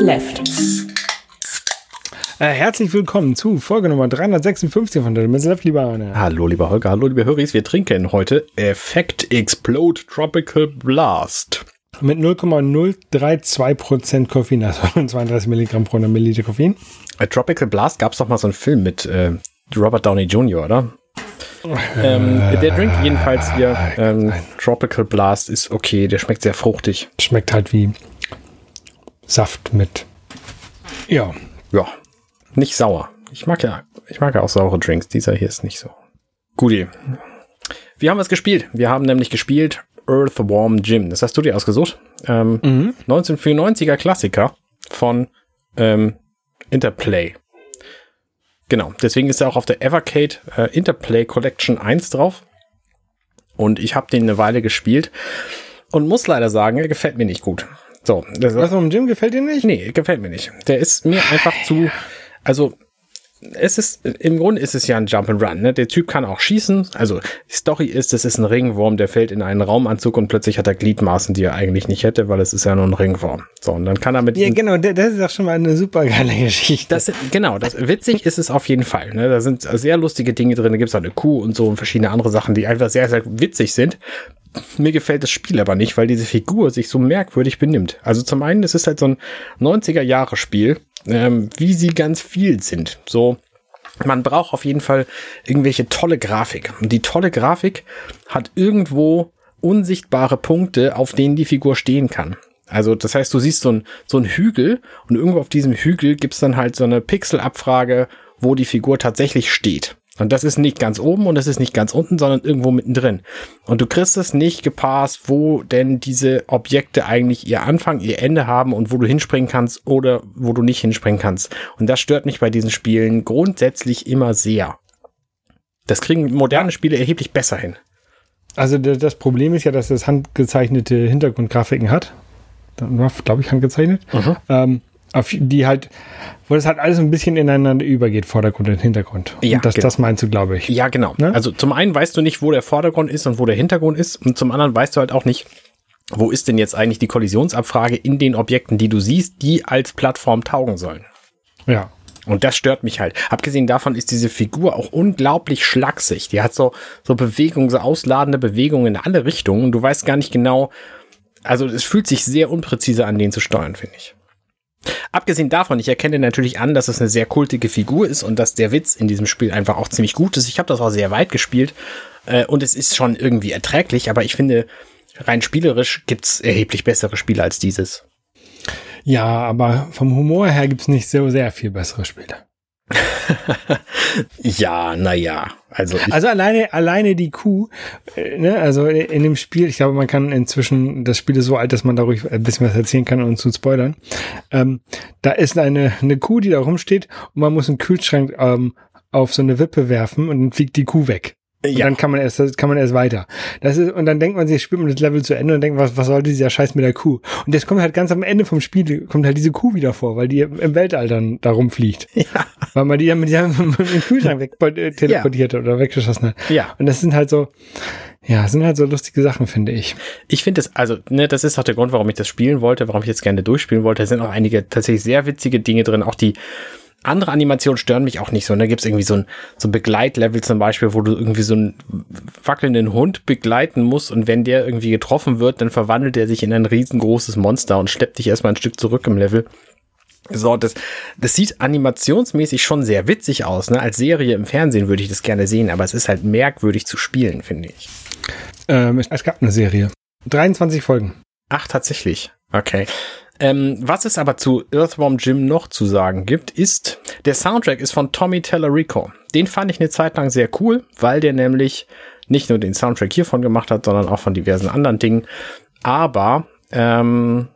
Left. Äh, herzlich willkommen zu Folge Nummer 356 von Limits Left, lieber Arne. Hallo, lieber Holger, hallo, liebe Höris. Wir trinken heute Effect Explode Tropical Blast. Mit 0,032% Koffein, also 32 Milligramm pro Milliliter Koffein. Bei Tropical Blast gab es doch mal so einen Film mit äh, Robert Downey Jr., oder? ähm, der Drink jedenfalls hier, ähm, Tropical Blast, ist okay. Der schmeckt sehr fruchtig. Schmeckt halt wie Saft mit. Ja. Ja. Nicht sauer. Ich mag ja, ich mag ja auch saure Drinks. Dieser hier ist nicht so. Guti. Wir haben was gespielt. Wir haben nämlich gespielt Earthworm Jim. Das hast du dir ausgesucht. Ähm, mhm. 1994er Klassiker von ähm, Interplay. Genau, deswegen ist er auch auf der Evercade äh, Interplay Collection 1 drauf. Und ich habe den eine Weile gespielt und muss leider sagen, er gefällt mir nicht gut. So, das Was um Jim gefällt dir nicht? Nee, gefällt mir nicht. Der ist mir einfach zu, also es ist, im Grunde ist es ja ein Jump'n'Run, ne? Der Typ kann auch schießen. Also, die Story ist, es ist ein Ringwurm, der fällt in einen Raumanzug und plötzlich hat er Gliedmaßen, die er eigentlich nicht hätte, weil es ist ja nur ein Ringwurm. So, und dann kann er mit. Ja, genau, das ist auch schon mal eine super geile Geschichte. Das, genau, das, witzig ist es auf jeden Fall, ne? Da sind sehr lustige Dinge drin, da gibt es auch eine Kuh und so und verschiedene andere Sachen, die einfach sehr, sehr witzig sind. Mir gefällt das Spiel aber nicht, weil diese Figur sich so merkwürdig benimmt. Also zum einen, es ist halt so ein 90er-Jahre-Spiel, ähm, wie sie ganz viel sind. So, man braucht auf jeden Fall irgendwelche tolle Grafik. Und die tolle Grafik hat irgendwo unsichtbare Punkte, auf denen die Figur stehen kann. Also das heißt, du siehst so ein, so ein Hügel und irgendwo auf diesem Hügel gibt's dann halt so eine Pixelabfrage, wo die Figur tatsächlich steht. Und das ist nicht ganz oben und das ist nicht ganz unten, sondern irgendwo mittendrin. Und du kriegst es nicht gepasst, wo denn diese Objekte eigentlich ihr Anfang, ihr Ende haben und wo du hinspringen kannst oder wo du nicht hinspringen kannst. Und das stört mich bei diesen Spielen grundsätzlich immer sehr. Das kriegen moderne Spiele erheblich besser hin. Also das Problem ist ja, dass es handgezeichnete Hintergrundgrafiken hat. Glaube ich, handgezeichnet. Mhm. Ähm, die halt, wo das halt alles ein bisschen ineinander übergeht, Vordergrund und Hintergrund. Ja, und das, genau. das meinst du, glaube ich. Ja, genau. Ne? Also zum einen weißt du nicht, wo der Vordergrund ist und wo der Hintergrund ist. Und zum anderen weißt du halt auch nicht, wo ist denn jetzt eigentlich die Kollisionsabfrage in den Objekten, die du siehst, die als Plattform taugen sollen. Ja. Und das stört mich halt. Abgesehen davon ist diese Figur auch unglaublich schlaksig. Die hat so, so Bewegungen, so ausladende Bewegungen in alle Richtungen. Und du weißt gar nicht genau, also es fühlt sich sehr unpräzise an, den zu steuern, finde ich. Abgesehen davon, ich erkenne natürlich an, dass es eine sehr kultige Figur ist und dass der Witz in diesem Spiel einfach auch ziemlich gut ist. Ich habe das auch sehr weit gespielt äh, und es ist schon irgendwie erträglich, aber ich finde, rein spielerisch gibt's erheblich bessere Spiele als dieses. Ja, aber vom Humor her gibt's nicht so sehr viel bessere Spiele. ja, naja. Also, also alleine, alleine die Kuh, äh, ne, also in dem Spiel, ich glaube, man kann inzwischen, das Spiel ist so alt, dass man darüber ein bisschen was erzählen kann und zu spoilern. Ähm, da ist eine, eine Kuh, die da rumsteht und man muss einen Kühlschrank ähm, auf so eine Wippe werfen und dann fliegt die Kuh weg. Und ja. dann kann man erst, kann man erst weiter. Das ist, und dann denkt man sich, spielt man das Level zu Ende und denkt, was, was soll dieser Scheiß mit der Kuh? Und jetzt kommt halt ganz am Ende vom Spiel, kommt halt diese Kuh wieder vor, weil die im Weltall dann da rumfliegt. Ja. Weil man die dann mit, mit dem Kühlschrank weg äh, teleportiert ja. oder weggeschossen hat. Ja. Und das sind halt so, ja, sind halt so lustige Sachen, finde ich. Ich finde es, also, ne, das ist auch der Grund, warum ich das spielen wollte, warum ich jetzt gerne durchspielen wollte. Da sind auch einige tatsächlich sehr witzige Dinge drin, auch die, andere Animationen stören mich auch nicht so. Und da gibt es irgendwie so ein, so ein Begleitlevel zum Beispiel, wo du irgendwie so einen wackelnden Hund begleiten musst und wenn der irgendwie getroffen wird, dann verwandelt er sich in ein riesengroßes Monster und schleppt dich erstmal ein Stück zurück im Level. So, das, das sieht animationsmäßig schon sehr witzig aus. Ne? Als Serie im Fernsehen würde ich das gerne sehen, aber es ist halt merkwürdig zu spielen, finde ich. Ähm, es gab eine Serie. 23 Folgen. Ach, tatsächlich. Okay. Ähm, was es aber zu Earthworm Jim noch zu sagen gibt, ist, der Soundtrack ist von Tommy Tellerico. Den fand ich eine Zeit lang sehr cool, weil der nämlich nicht nur den Soundtrack hiervon gemacht hat, sondern auch von diversen anderen Dingen. Aber ähm,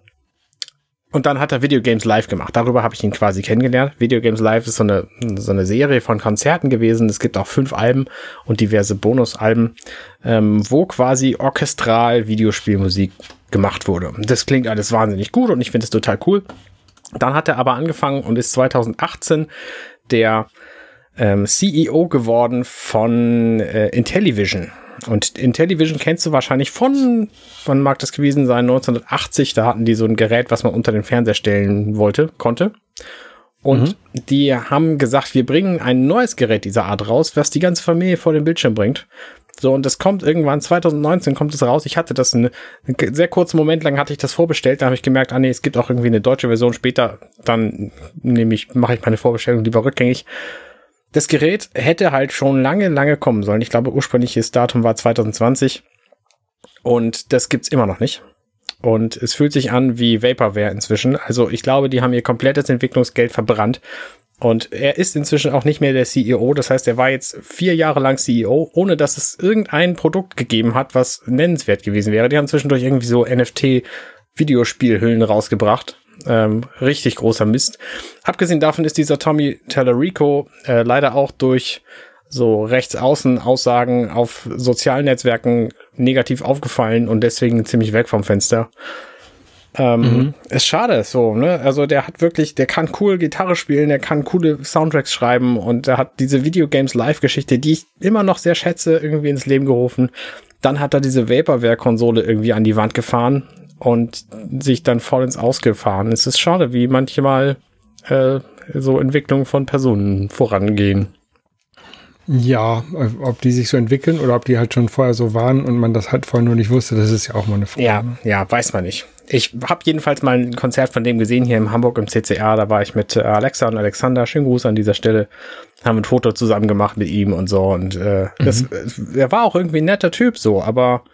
und dann hat er Videogames Live gemacht. Darüber habe ich ihn quasi kennengelernt. Videogames Live ist so eine, so eine Serie von Konzerten gewesen. Es gibt auch fünf Alben und diverse Bonusalben, ähm, wo quasi orchestral Videospielmusik gemacht wurde. Das klingt alles wahnsinnig gut und ich finde es total cool. Dann hat er aber angefangen und ist 2018 der ähm, CEO geworden von äh, Intellivision. Und Intellivision kennst du wahrscheinlich von, wann mag das gewesen sein? 1980, da hatten die so ein Gerät, was man unter den Fernseher stellen wollte, konnte. Und mhm. die haben gesagt, wir bringen ein neues Gerät dieser Art raus, was die ganze Familie vor den Bildschirm bringt. So, und das kommt irgendwann 2019 kommt es raus. Ich hatte das einen, einen sehr kurzen Moment lang hatte ich das vorbestellt, da habe ich gemerkt, ah nee, es gibt auch irgendwie eine deutsche Version später, dann nehme ich, mache ich meine Vorbestellung lieber rückgängig. Das Gerät hätte halt schon lange, lange kommen sollen. Ich glaube, ursprüngliches Datum war 2020 und das gibt's immer noch nicht. Und es fühlt sich an wie Vaporware inzwischen. Also ich glaube, die haben ihr komplettes Entwicklungsgeld verbrannt. Und er ist inzwischen auch nicht mehr der CEO. Das heißt, er war jetzt vier Jahre lang CEO, ohne dass es irgendein Produkt gegeben hat, was nennenswert gewesen wäre. Die haben zwischendurch irgendwie so NFT-Videospielhüllen rausgebracht. Ähm, richtig großer Mist. Abgesehen davon ist dieser Tommy Tallarico äh, leider auch durch so Rechtsaußen-Aussagen auf sozialen Netzwerken negativ aufgefallen und deswegen ziemlich weg vom Fenster. Ähm, mhm. Ist schade, so, ne? Also der hat wirklich, der kann cool Gitarre spielen, der kann coole Soundtracks schreiben und er hat diese Videogames Live-Geschichte, die ich immer noch sehr schätze, irgendwie ins Leben gerufen. Dann hat er diese Vaporware-Konsole irgendwie an die Wand gefahren und sich dann voll ins Ausgefahren. Es ist schade, wie manchmal äh, so Entwicklungen von Personen vorangehen. Ja, ob die sich so entwickeln oder ob die halt schon vorher so waren und man das halt vorher nur nicht wusste, das ist ja auch mal eine Frage. Ja, ja, weiß man nicht. Ich habe jedenfalls mal ein Konzert von dem gesehen hier in Hamburg im CCA. Da war ich mit äh, Alexa und Alexander. Schönen Gruß an dieser Stelle. Haben ein Foto zusammen gemacht mit ihm und so. Und äh, mhm. das, er war auch irgendwie ein netter Typ so, aber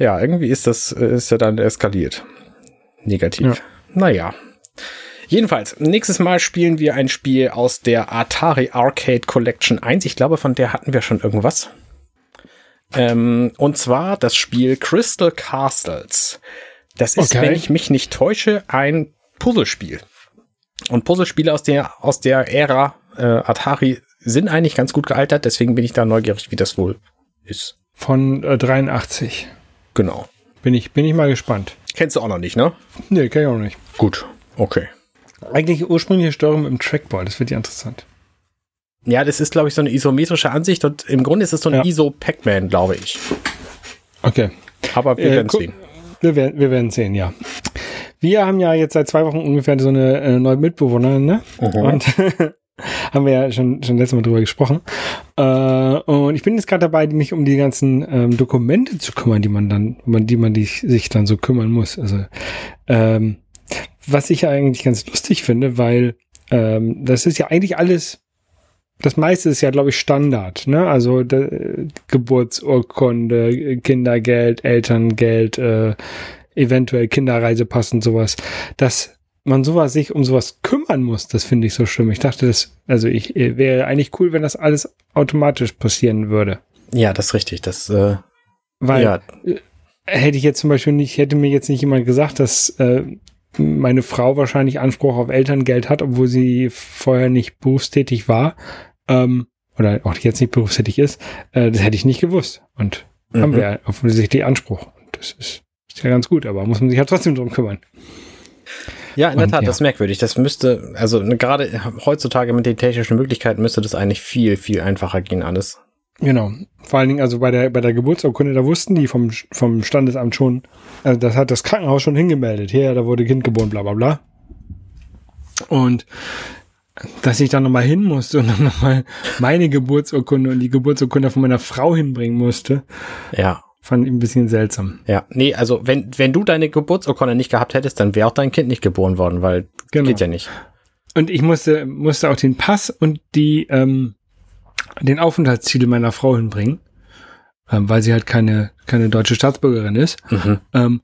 ja, irgendwie ist das ist ja dann eskaliert. Negativ. Ja. Naja, Jedenfalls, nächstes Mal spielen wir ein Spiel aus der Atari Arcade Collection 1. Ich glaube, von der hatten wir schon irgendwas. Ähm, und zwar das Spiel Crystal Castles. Das ist, okay. wenn ich mich nicht täusche, ein Puzzlespiel. Und Puzzlespiele aus der, aus der Ära äh, Atari sind eigentlich ganz gut gealtert, deswegen bin ich da neugierig, wie das wohl ist. Von äh, 83. Genau. Bin ich, bin ich mal gespannt. Kennst du auch noch nicht, ne? Nee, kenn ich auch nicht. Gut, okay. Eigentlich ursprüngliche Steuerung mit dem Trackball, das wird ja interessant. Ja, das ist, glaube ich, so eine isometrische Ansicht und im Grunde ist es so ein ja. ISO-Pac-Man, glaube ich. Okay. Aber wir äh, werden sehen. Wir werden, wir werden sehen, ja. Wir haben ja jetzt seit zwei Wochen ungefähr so eine äh, neue Mitbewohnerin, ne? Mhm. Und haben wir ja schon, schon letztes Mal drüber gesprochen. Äh, und ich bin jetzt gerade dabei, mich um die ganzen ähm, Dokumente zu kümmern, die man dann, um die man die, sich dann so kümmern muss. Also ähm, was ich ja eigentlich ganz lustig finde, weil ähm, das ist ja eigentlich alles, das meiste ist ja, glaube ich, Standard, ne? Also de, Geburtsurkunde, Kindergeld, Elterngeld, äh, eventuell Kinderreisepass und sowas. Dass man sowas sich um sowas kümmern muss, das finde ich so schlimm. Ich dachte, das, also ich äh, wäre eigentlich cool, wenn das alles automatisch passieren würde. Ja, das ist richtig. Das, äh, weil ja. Äh, hätte ich jetzt zum Beispiel nicht, hätte mir jetzt nicht jemand gesagt, dass äh, meine Frau wahrscheinlich Anspruch auf Elterngeld hat, obwohl sie vorher nicht berufstätig war, ähm, oder auch jetzt nicht berufstätig ist, äh, das hätte ich nicht gewusst. Und mhm. haben wir offensichtlich Anspruch. Und das ist, ist ja ganz gut, aber muss man sich ja trotzdem drum kümmern. Ja, in der Tat, ja. das ist merkwürdig. Das müsste, also ne, gerade heutzutage mit den technischen Möglichkeiten müsste das eigentlich viel, viel einfacher gehen, alles. Genau. Vor allen Dingen, also bei der, bei der Geburtsurkunde, da wussten die vom, vom Standesamt schon, also das hat das Krankenhaus schon hingemeldet. Hier, da wurde Kind geboren, bla bla bla. Und dass ich dann nochmal hin musste und dann nochmal meine Geburtsurkunde und die Geburtsurkunde von meiner Frau hinbringen musste. Ja. Fand ich ein bisschen seltsam. Ja, nee, also wenn, wenn du deine Geburtsurkunde nicht gehabt hättest, dann wäre auch dein Kind nicht geboren worden, weil genau. geht ja nicht. Und ich musste, musste auch den Pass und die, ähm, den Aufenthaltstitel meiner Frau hinbringen, ähm, weil sie halt keine, keine deutsche Staatsbürgerin ist. Mhm. Ähm,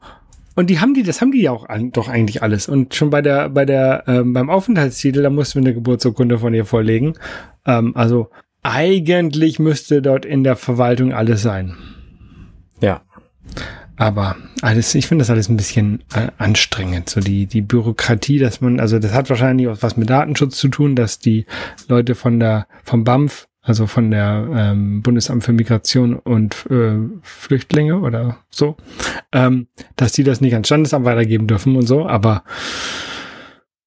und die haben die, das haben die ja auch an, doch eigentlich alles. Und schon bei der, bei der, ähm, beim Aufenthaltstitel, da mussten wir eine Geburtsurkunde von ihr vorlegen. Ähm, also eigentlich müsste dort in der Verwaltung alles sein. Ja. Aber alles, ich finde das alles ein bisschen äh, anstrengend. So die, die Bürokratie, dass man, also das hat wahrscheinlich auch was mit Datenschutz zu tun, dass die Leute von der, vom BAMF also von der ähm, Bundesamt für Migration und äh, Flüchtlinge oder so, ähm, dass die das nicht ans Standesamt weitergeben dürfen und so, aber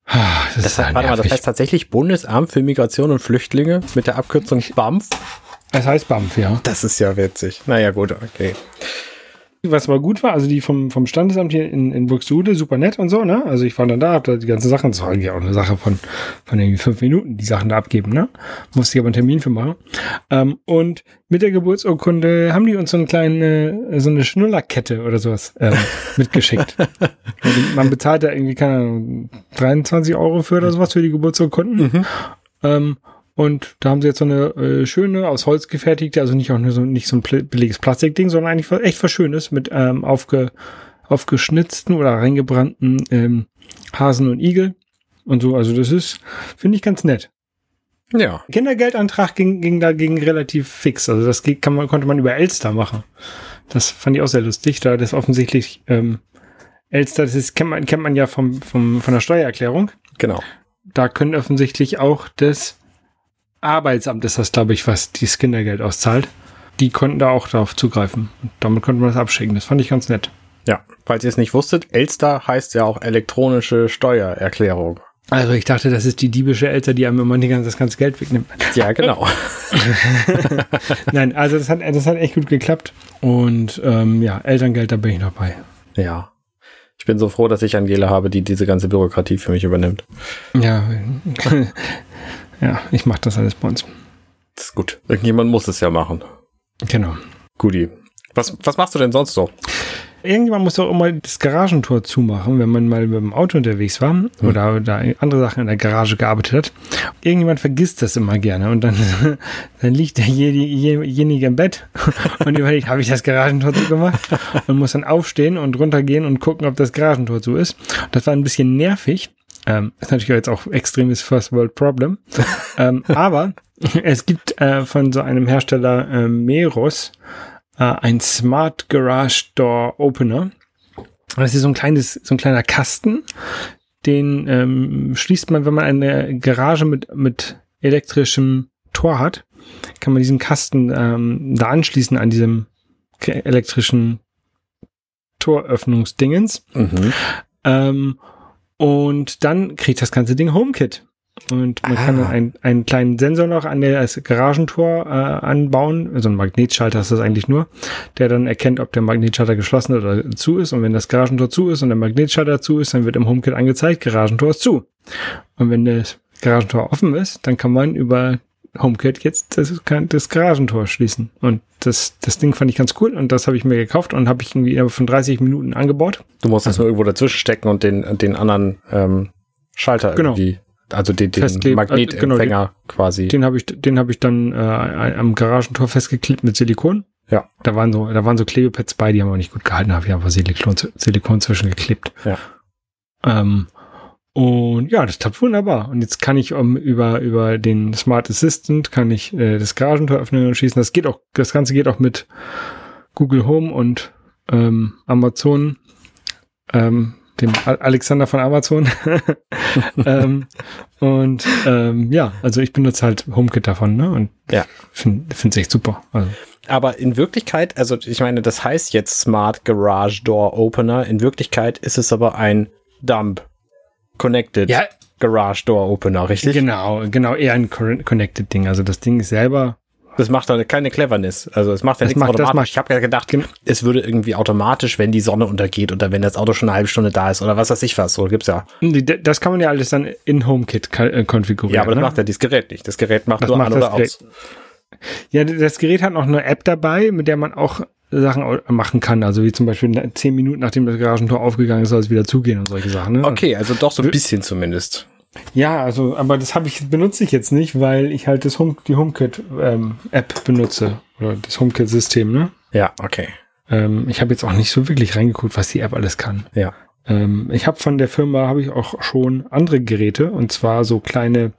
ah, das, das, heißt, halt warte mal, das heißt tatsächlich Bundesamt für Migration und Flüchtlinge mit der Abkürzung BAMF? Es heißt BAMF, ja. Das ist ja witzig. Naja, gut, okay. Was aber gut war, also die vom, vom Standesamt hier in, in Buxtehude, super nett und so, ne? Also ich war dann da, hab da die ganzen Sachen, das war eigentlich auch eine Sache von, von irgendwie fünf Minuten, die Sachen da abgeben, ne? Musste ich aber einen Termin für machen. Ähm, und mit der Geburtsurkunde haben die uns so eine kleine, so eine Schnullerkette oder sowas ähm, mitgeschickt. also man bezahlt da irgendwie, keine Ahnung, 23 Euro für oder sowas für die Geburtsurkunden. Mhm. Ähm, und da haben sie jetzt so eine äh, schöne, aus Holz gefertigte, also nicht auch nur so, nicht so ein billiges Plastikding, sondern eigentlich echt was Schönes mit ähm, aufge, aufgeschnitzten oder reingebrannten ähm, Hasen und Igel und so. Also das ist, finde ich ganz nett. Ja. Kindergeldantrag ging, ging dagegen relativ fix. Also das kann man, konnte man über Elster machen. Das fand ich auch sehr lustig, da das offensichtlich ähm, Elster, das ist, kennt man, kennt man ja vom, vom, von der Steuererklärung. Genau. Da können offensichtlich auch das Arbeitsamt ist das, glaube ich, was dieses Kindergeld auszahlt. Die konnten da auch darauf zugreifen. Und damit konnte man das abschicken. Das fand ich ganz nett. Ja, falls ihr es nicht wusstet, Elster heißt ja auch elektronische Steuererklärung. Also ich dachte, das ist die diebische Elster, die einem immer die ganze, das ganze Geld wegnimmt. Ja, genau. Nein, also das hat, das hat echt gut geklappt. Und ähm, ja, Elterngeld, da bin ich noch bei. Ja. Ich bin so froh, dass ich Angela habe, die diese ganze Bürokratie für mich übernimmt. Ja, ja, ich mache das alles bei uns. Das ist gut. Irgendjemand muss es ja machen. Genau. Guti. Was, was machst du denn sonst so? Irgendjemand muss doch immer das Garagentor zumachen, wenn man mal mit dem Auto unterwegs war hm. oder da andere Sachen in der Garage gearbeitet hat. Irgendjemand vergisst das immer gerne und dann, dann liegt derjenige im Bett und überlegt, habe ich das Garagentor zugemacht und muss dann aufstehen und runtergehen und gucken, ob das Garagentor zu ist. Das war ein bisschen nervig. Ähm, ist natürlich jetzt auch extremes First World Problem. ähm, aber es gibt äh, von so einem Hersteller äh, Meros äh, ein Smart Garage Door Opener. Das ist so ein kleines, so ein kleiner Kasten, den ähm, schließt man, wenn man eine Garage mit, mit elektrischem Tor hat, kann man diesen Kasten ähm, da anschließen an diesem elektrischen Toröffnungsdingens. Mhm. Ähm, und dann kriegt das ganze Ding HomeKit. Und man ah. kann einen, einen kleinen Sensor noch an das Garagentor äh, anbauen. Also ein Magnetschalter ist das eigentlich nur, der dann erkennt, ob der Magnetschalter geschlossen oder zu ist. Und wenn das Garagentor zu ist und der Magnetschalter zu ist, dann wird im HomeKit angezeigt, Garagentor ist zu. Und wenn das Garagentor offen ist, dann kann man über HomeKit jetzt das, das Garagentor schließen. Und das, das Ding fand ich ganz cool und das habe ich mir gekauft und habe ich irgendwie von 30 Minuten angebaut. Du musst das nur irgendwo dazwischen stecken und den, den anderen ähm, Schalter genau. irgendwie, also den, den Magnetempfänger genau, den, quasi. Den habe ich, den habe ich dann äh, am Garagentor festgeklebt mit Silikon. Ja. Da waren so, da waren so Klebepads bei, die haben auch nicht gut gehalten, habe ich einfach Silikon, Silikon zwischengeklebt. Ja. Ähm, und ja, das klappt wunderbar. Und jetzt kann ich um, über, über den Smart Assistant kann ich äh, das Garagentor öffnen und schließen. Das geht auch, das Ganze geht auch mit Google Home und ähm, Amazon, ähm, dem Alexander von Amazon. ähm, und ähm, ja, also ich benutze halt HomeKit davon, ne? Und ja. finde es echt super. Also. Aber in Wirklichkeit, also ich meine, das heißt jetzt Smart Garage Door Opener. In Wirklichkeit ist es aber ein Dump Connected ja. Garage Door Opener, richtig? Genau, genau, eher ein Connected Ding. Also das Ding ist selber. Das macht doch keine Cleverness. Also es macht ja nichts macht, automatisch. Macht, ich habe ja gedacht, es würde irgendwie automatisch, wenn die Sonne untergeht oder wenn das Auto schon eine halbe Stunde da ist oder was weiß ich was. So gibt's ja. Das kann man ja alles dann in HomeKit äh, konfigurieren. Ja, aber das ne? macht ja dieses Gerät nicht. Das Gerät macht das nur macht an oder Gerät. aus. Ja, das Gerät hat noch eine App dabei, mit der man auch Sachen machen kann. Also wie zum Beispiel zehn Minuten nachdem das Garagentor aufgegangen ist, soll es wieder zugehen und solche Sachen. Ne? Okay, also doch so ein bisschen zumindest. Ja, also, aber das habe ich, benutze ich jetzt nicht, weil ich halt das Home, die HomeKit ähm, App benutze. Oder das HomeKit-System, ne? Ja, okay. Ähm, ich habe jetzt auch nicht so wirklich reingeguckt, was die App alles kann. Ja. Ähm, ich habe von der Firma habe ich auch schon andere Geräte und zwar so kleine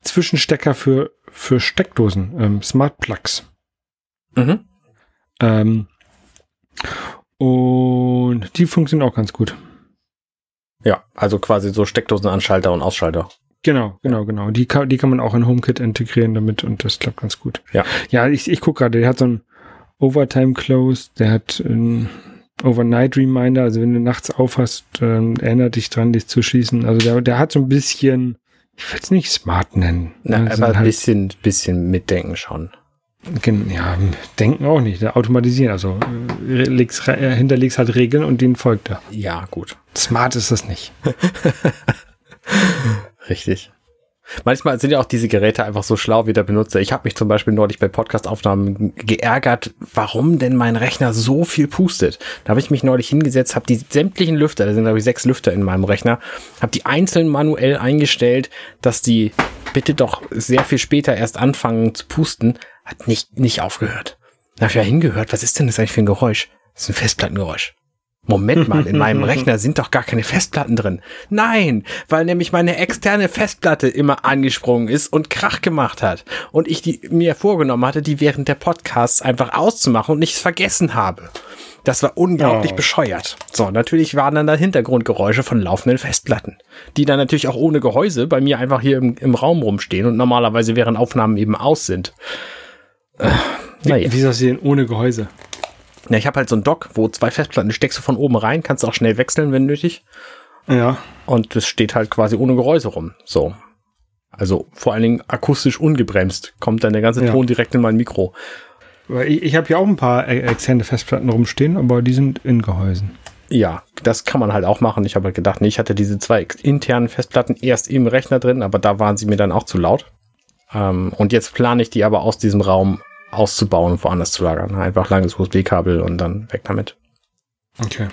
Zwischenstecker für, für Steckdosen, ähm, Smart Plugs. Mhm. Ähm, und die funktionieren auch ganz gut. Ja, also quasi so Steckdosenanschalter und Ausschalter. Genau, genau, genau. Die kann, die kann man auch in HomeKit integrieren damit und das klappt ganz gut. Ja. Ja, ich, ich gucke gerade, der hat so ein Overtime Close, der hat ein Overnight Reminder, also wenn du nachts aufhast, ähm, erinnert dich dran, dich zu schließen. Also der, der hat so ein bisschen, ich will es nicht smart nennen. Na, also aber ein halt bisschen, bisschen mitdenken schon. Ja, denken auch nicht, ne? automatisieren. Also äh, legst, äh, hinterlegst halt Regeln und denen folgt er. Ja, gut. Smart ist das nicht. Richtig. Manchmal sind ja auch diese Geräte einfach so schlau wie der Benutzer. Ich habe mich zum Beispiel neulich bei Podcastaufnahmen geärgert, warum denn mein Rechner so viel pustet. Da habe ich mich neulich hingesetzt, habe die sämtlichen Lüfter, da sind glaube ich sechs Lüfter in meinem Rechner, habe die einzeln manuell eingestellt, dass die bitte doch sehr viel später erst anfangen zu pusten. Hat nicht, nicht aufgehört. Da habe ich ja hingehört, was ist denn das eigentlich für ein Geräusch? Das ist ein Festplattengeräusch. Moment mal, in meinem Rechner sind doch gar keine Festplatten drin. Nein, weil nämlich meine externe Festplatte immer angesprungen ist und Krach gemacht hat. Und ich die mir vorgenommen hatte, die während der Podcasts einfach auszumachen und nichts vergessen habe. Das war unglaublich oh. bescheuert. So, natürlich waren dann da Hintergrundgeräusche von laufenden Festplatten, die dann natürlich auch ohne Gehäuse bei mir einfach hier im, im Raum rumstehen und normalerweise während Aufnahmen eben aus sind. Äh, naja. Wie, wie ist das denn ohne Gehäuse? Ja, ich habe halt so ein Dock, wo zwei Festplatten steckst du von oben rein, kannst auch schnell wechseln, wenn nötig. Ja. Und es steht halt quasi ohne Gehäuse rum. So. Also vor allen Dingen akustisch ungebremst. Kommt dann der ganze ja. Ton direkt in mein Mikro. Ich, ich habe ja auch ein paar e-, externe Festplatten rumstehen, aber die sind in Gehäusen. Ja, das kann man halt auch machen. Ich habe halt gedacht, nee, ich hatte diese zwei internen Festplatten erst im Rechner drin, aber da waren sie mir dann auch zu laut. Ähm, und jetzt plane ich die aber aus diesem Raum auszubauen und woanders zu lagern. Einfach langes USB-Kabel und dann weg damit. Okay.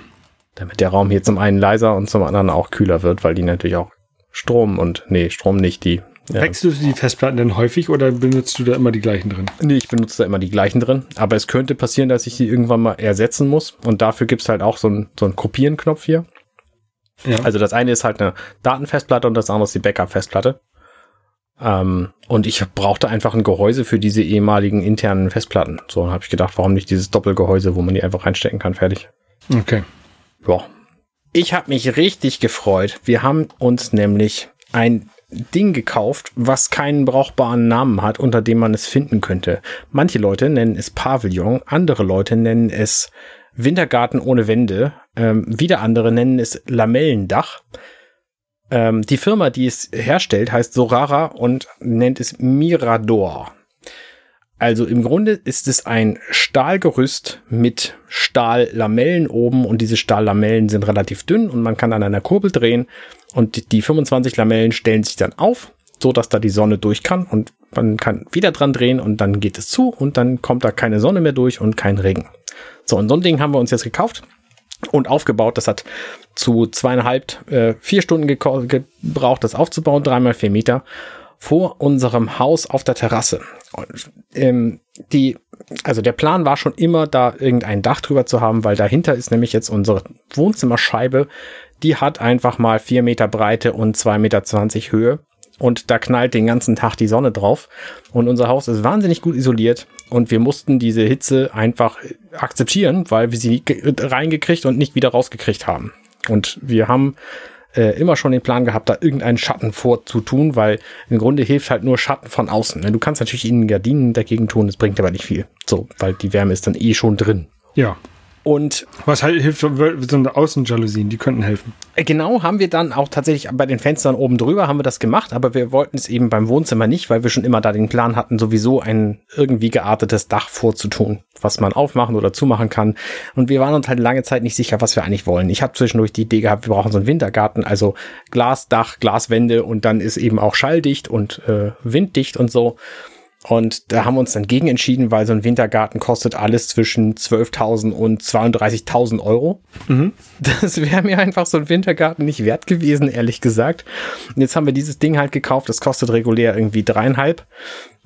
Damit der Raum hier zum einen leiser und zum anderen auch kühler wird, weil die natürlich auch Strom und, nee, Strom nicht, die. Ja. Wechselst du die Festplatten denn häufig oder benutzt du da immer die gleichen drin? Nee, ich benutze da immer die gleichen drin. Aber es könnte passieren, dass ich die irgendwann mal ersetzen muss. Und dafür gibt's halt auch so einen so einen Kopieren-Knopf hier. Ja. Also das eine ist halt eine Datenfestplatte und das andere ist die Backup-Festplatte. Ähm, und ich brauchte einfach ein Gehäuse für diese ehemaligen internen Festplatten. So habe ich gedacht, warum nicht dieses Doppelgehäuse, wo man die einfach reinstecken kann, fertig. Okay. Ja. Ich habe mich richtig gefreut. Wir haben uns nämlich ein Ding gekauft, was keinen brauchbaren Namen hat, unter dem man es finden könnte. Manche Leute nennen es Pavillon, andere Leute nennen es Wintergarten ohne Wände, ähm, wieder andere nennen es Lamellendach. Ähm, die Firma, die es herstellt, heißt Sorara und nennt es Mirador. Also im Grunde ist es ein Stahlgerüst mit Stahllamellen oben und diese Stahllamellen sind relativ dünn und man kann an einer Kurbel drehen und die 25 Lamellen stellen sich dann auf, so dass da die Sonne durch kann und man kann wieder dran drehen und dann geht es zu und dann kommt da keine Sonne mehr durch und kein Regen. So, und so ein Ding haben wir uns jetzt gekauft und aufgebaut. Das hat zu zweieinhalb, äh, vier Stunden gebraucht, das aufzubauen, dreimal vier Meter vor unserem Haus auf der Terrasse. Und, ähm, die, also der Plan war schon immer, da irgendein Dach drüber zu haben, weil dahinter ist nämlich jetzt unsere Wohnzimmerscheibe. Die hat einfach mal vier Meter Breite und zwei Meter zwanzig Höhe und da knallt den ganzen Tag die Sonne drauf. Und unser Haus ist wahnsinnig gut isoliert und wir mussten diese Hitze einfach akzeptieren, weil wir sie reingekriegt und nicht wieder rausgekriegt haben. Und wir haben äh, immer schon den Plan gehabt, da irgendeinen Schatten vorzutun, weil im Grunde hilft halt nur Schatten von außen. Du kannst natürlich innen Gardinen dagegen tun, das bringt aber nicht viel. So, weil die Wärme ist dann eh schon drin. Ja. Und was halt hilft, so eine Außenjalousien, die könnten helfen. Äh, genau, haben wir dann auch tatsächlich bei den Fenstern oben drüber haben wir das gemacht, aber wir wollten es eben beim Wohnzimmer nicht, weil wir schon immer da den Plan hatten, sowieso ein irgendwie geartetes Dach vorzutun, was man aufmachen oder zumachen kann. Und wir waren uns halt lange Zeit nicht sicher, was wir eigentlich wollen. Ich habe zwischendurch die Idee gehabt, wir brauchen so einen Wintergarten, also Glasdach, Glaswände und dann ist eben auch schalldicht und äh, winddicht und so. Und da haben wir uns dann gegen entschieden, weil so ein Wintergarten kostet alles zwischen 12.000 und 32.000 Euro. Mhm. Das wäre mir einfach so ein Wintergarten nicht wert gewesen, ehrlich gesagt. Und jetzt haben wir dieses Ding halt gekauft. Das kostet regulär irgendwie dreieinhalb.